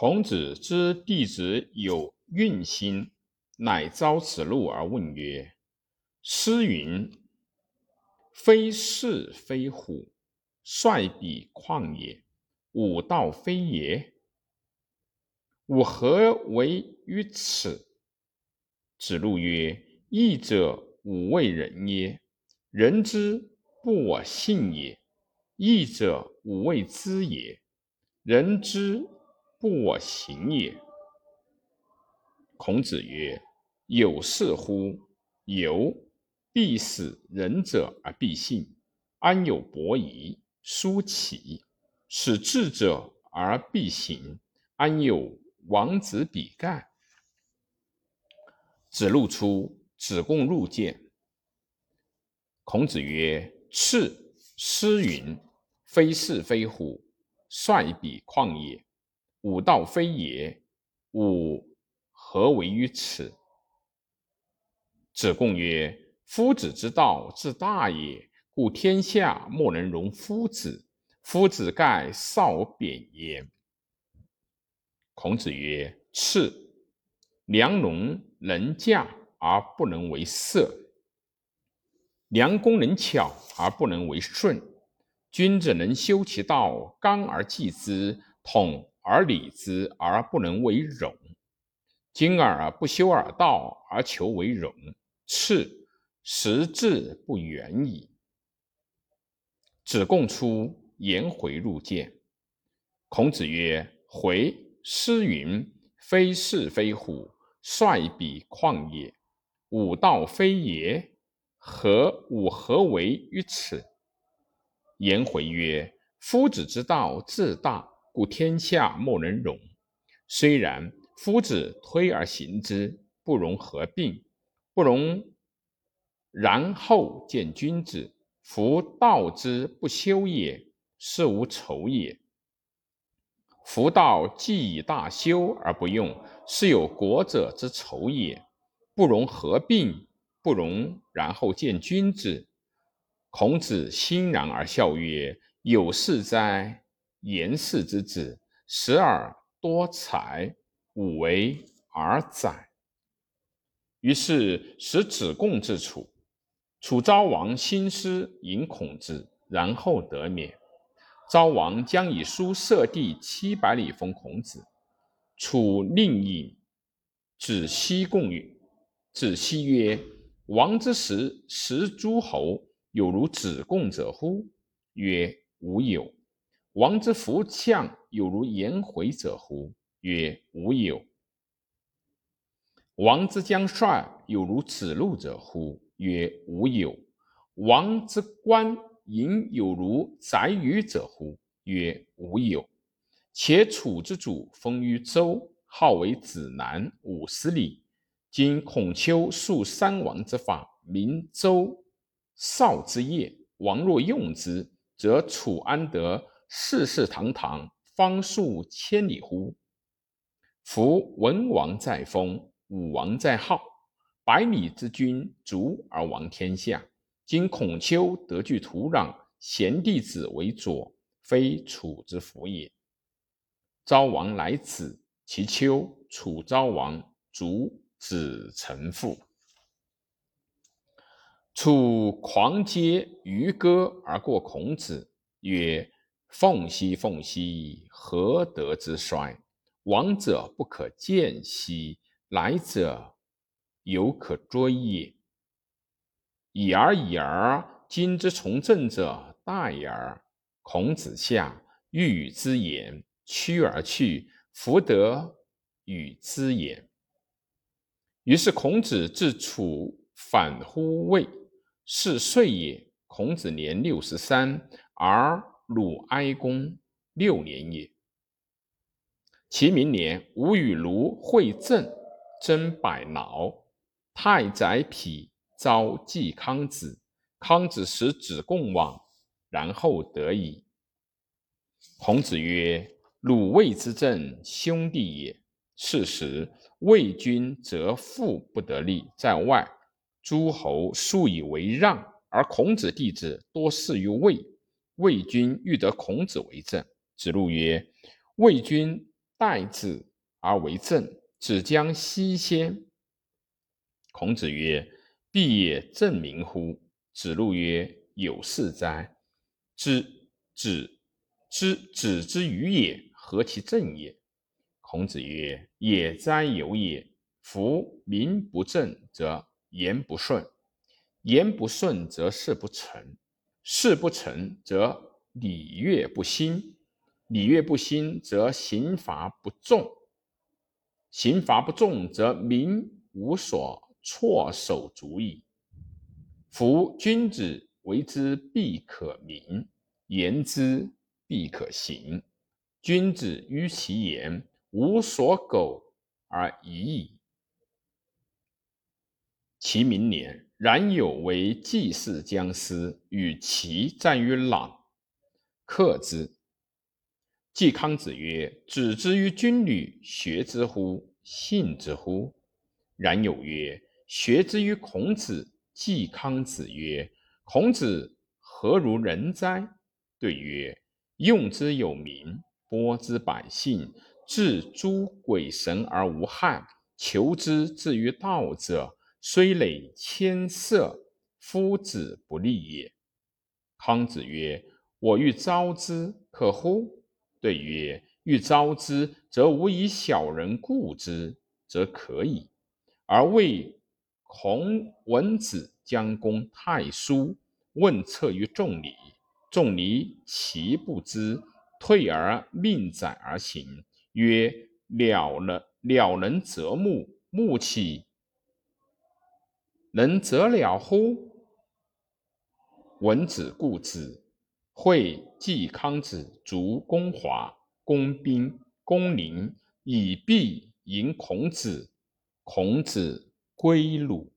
孔子之弟子有运心，乃遭此路而问曰：“诗云：‘非是非虎，率彼旷野，吾道非也。吾何为于此？’”子路曰：“义者，吾为人也。人之不我信也。义者，吾为知也。人之不我行也。”孔子曰：“有是乎？有，必使仁者而必信。安有伯夷、叔齐，使智者而必行？安有王子比干？”子路出，子贡入见。孔子曰：“是。诗云：‘非是非虎，率彼旷野，吾道非也。’吾何为于此？”子贡曰：“夫子之道，自大也。故天下莫能容夫子。夫子盖少贬焉。”孔子曰：“是。良农。”能嫁而不能为色，良弓能巧而不能为顺。君子能修其道，刚而济之，统而礼之，而不能为容。今而不修尔道，而求为容，次实至不远矣。子贡出，颜回入见。孔子曰：“回，诗云：‘非是非虎。’”率彼旷野，吾道非也。何吾何为于此？颜回曰：“夫子之道自大，故天下莫能容。虽然，夫子推而行之，不容合并，不容然后见君子。夫道之不修也，是无仇也。”夫道既以大修而不用，是有国者之仇也。不容合并，不容然后见君子。孔子欣然而笑曰：“有事哉！颜氏之子，时而多才，吾为尔宰。”于是使子贡至楚。楚昭王兴师迎孔子，然后得免。昭王将以书射地七百里封孔子。楚令尹子西贡曰：“子西曰：‘王之时，食诸侯，有如子贡者乎？’曰：‘无有。’王之福相，有如颜回者乎？曰：‘无有。’王之将帅，有如子路者乎？曰：‘无有。’王之官。”隐有如宰予者乎？曰：无有。且楚之主封于周，号为子南五十里。今孔丘述三王之法，名周少之业。王若用之，则楚安得世世堂堂，方数千里乎？夫文王在封，武王在号，百里之君足而亡天下。今孔丘得具土壤，贤弟子为佐，非楚之福也。昭王来此，其丘，楚昭王卒，子承父。楚狂皆渔歌而过孔子，曰：“凤兮凤兮，何德之衰？往者不可见兮，来者犹可追也。”已而已而，今之从政者大也。孔子下，欲与之言，趋而去，弗得与之言。于是孔子自楚反乎魏，是岁也。孔子年六十三，而鲁哀公六年也。其明年，吾与卢会政，争百劳，太宰匹。召季康子，康子使子贡往，然后得矣。孔子曰：“鲁卫之政，兄弟也。是时，魏君则富不得利，在外，诸侯数以为让，而孔子弟子多事于魏。魏君欲得孔子为政。子路曰：‘魏君代之而为政，子将西先。孔子曰：“必也正名乎？”子路曰：“有事哉！知子之子之于也，何其正也？”孔子曰：“也哉，有也！夫名不正则言不顺，言不顺则事不成，事不成则礼乐不兴，礼乐不兴则刑罚不重，刑罚不重则民无所措手足矣。夫君子为之必可名，言之必可行。君子于其言无所苟而已矣。其明年，冉有为季氏将师，与齐战于朗，克之。季康子曰：“子之于军旅，学之乎？信之乎？”冉有曰：“学之于孔子。”季康子曰：“孔子何如人哉？”对曰：“用之有名，播之百姓，治诸鬼神而无害，求之至于道者，虽累千色，夫子不立也。”康子曰：“我欲招之，可乎？”对曰：“欲招之，则无以小人固之，则可矣。而为。”孔文子将攻太叔，问策于众里，众离其不知，退而命斩而行，曰：“了了了能择木，木岂能择了乎？”文子固之。会季康子卒公华，公宾、公陵，以必迎孔子。孔子。归鲁。